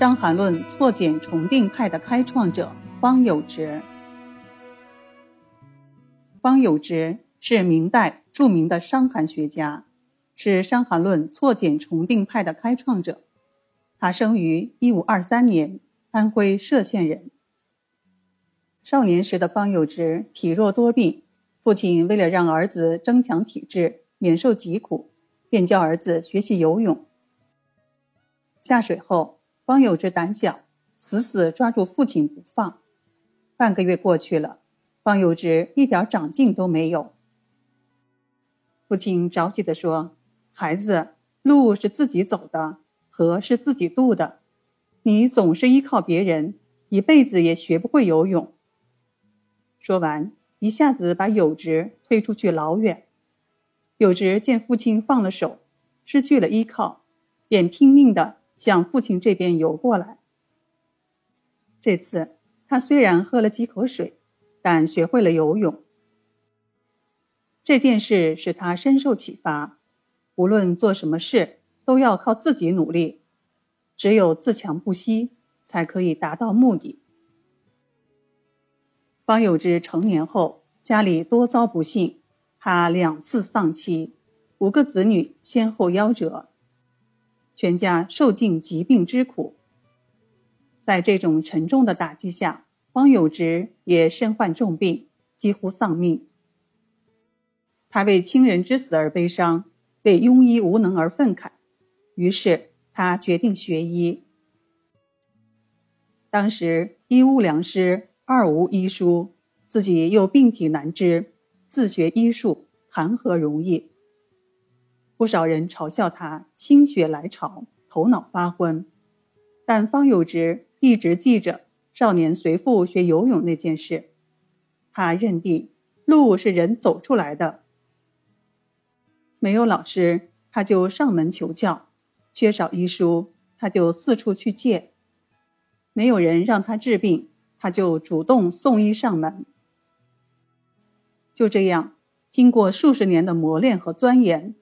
伤寒论错简重定派的开创者方有直。方有直是明代著名的伤寒学家，是伤寒论错简重定派的开创者。他生于一五二三年，安徽歙县人。少年时的方有直体弱多病，父亲为了让儿子增强体质，免受疾苦，便教儿子学习游泳。下水后，方有直胆小，死死抓住父亲不放。半个月过去了，方有直一点长进都没有。父亲着急地说：“孩子，路是自己走的，河是自己渡的，你总是依靠别人，一辈子也学不会游泳。”说完，一下子把有直推出去老远。有直见父亲放了手，失去了依靠，便拼命地向父亲这边游过来。这次他虽然喝了几口水，但学会了游泳。这件事使他深受启发，无论做什么事都要靠自己努力，只有自强不息，才可以达到目的。方有志成年后，家里多遭不幸，他两次丧妻，五个子女先后夭折，全家受尽疾病之苦。在这种沉重的打击下，方有之也身患重病，几乎丧命。他为亲人之死而悲伤，为庸医无能而愤慨，于是他决定学医。当时医务良师。二无医书，自己又病体难治，自学医术谈何容易？不少人嘲笑他心血来潮，头脑发昏。但方有直一直记着少年随父学游泳那件事，他认定路是人走出来的。没有老师，他就上门求教；缺少医书，他就四处去借；没有人让他治病。他就主动送医上门。就这样，经过数十年的磨练和钻研，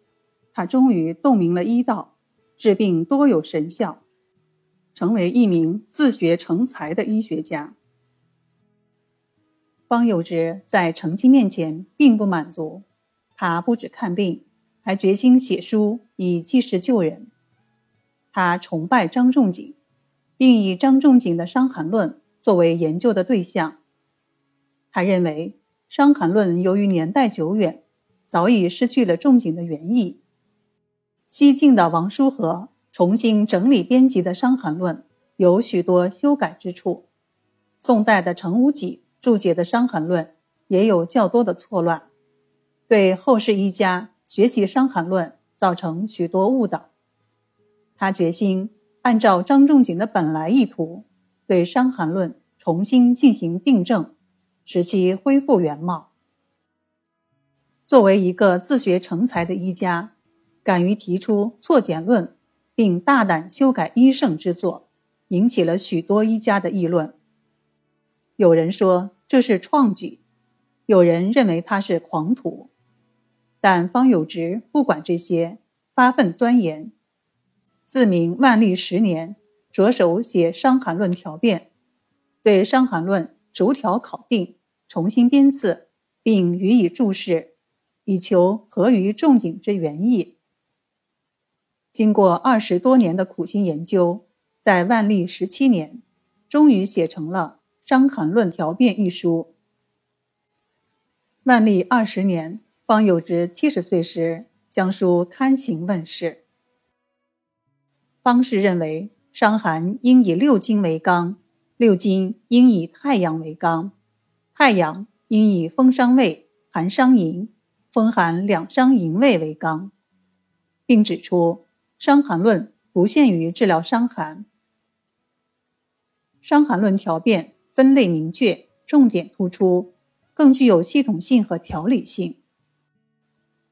他终于洞明了医道，治病多有神效，成为一名自学成才的医学家。方有直在成绩面前并不满足，他不止看病，还决心写书以济世救人。他崇拜张仲景，并以张仲景的《伤寒论》。作为研究的对象，他认为《伤寒论》由于年代久远，早已失去了仲景的原意。西晋的王叔和重新整理编辑的《伤寒论》有许多修改之处，宋代的程无己注解的《伤寒论》也有较多的错乱，对后世医家学习《伤寒论》造成许多误导。他决心按照张仲景的本来意图。对《伤寒论》重新进行订正，使其恢复原貌。作为一个自学成才的医家，敢于提出错简论，并大胆修改医圣之作，引起了许多医家的议论。有人说这是创举，有人认为他是狂徒。但方有直不管这些，发奋钻研，自明万历十年。着手写《伤寒论》条辨，对《伤寒论》逐条考定，重新编次，并予以注释，以求合于仲景之原意。经过二十多年的苦心研究，在万历十七年，终于写成了《伤寒论条变》一书。万历二十年，方有直七十岁时，将书刊行问世。方士认为。伤寒应以六经为纲，六经应以太阳为纲，太阳应以风伤胃、寒伤营、风寒两伤营卫为纲，并指出《伤寒论》不限于治疗伤寒，《伤寒论》条变分类明确，重点突出，更具有系统性和条理性。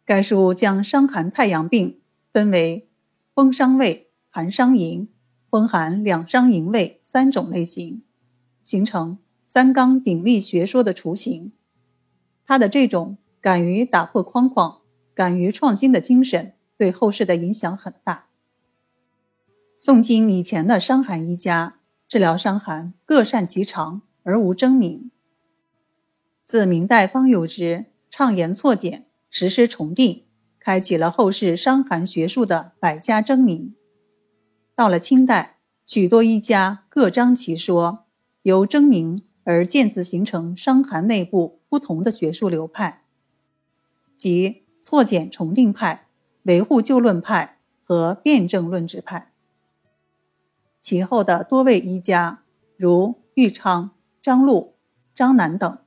该书将伤寒太阳病分为风伤胃、寒伤营。风寒两伤营卫三种类型，形成三纲鼎立学说的雏形。他的这种敢于打破框框、敢于创新的精神，对后世的影响很大。宋金以前的伤寒医家治疗伤寒各擅其长而无争鸣。自明代方有之畅言错简，实施重定，开启了后世伤寒学术的百家争鸣。到了清代，许多医家各张其说，由争鸣而渐次形成伤寒内部不同的学术流派，即错简重定派、维护旧论派和辩证论治派。其后的多位医家，如玉昌、张禄、张南等，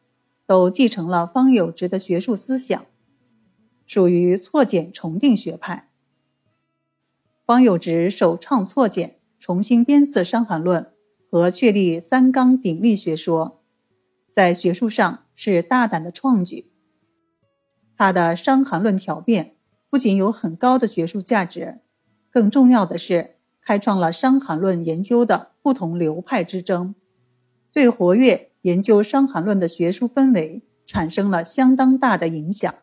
都继承了方有直的学术思想，属于错简重定学派。方有直首倡错简，重新编次《伤寒论》和确立三纲鼎立学说，在学术上是大胆的创举。他的《伤寒论条辩》不仅有很高的学术价值，更重要的是。开创了《伤寒论》研究的不同流派之争，对活跃研究《伤寒论》的学术氛围产生了相当大的影响。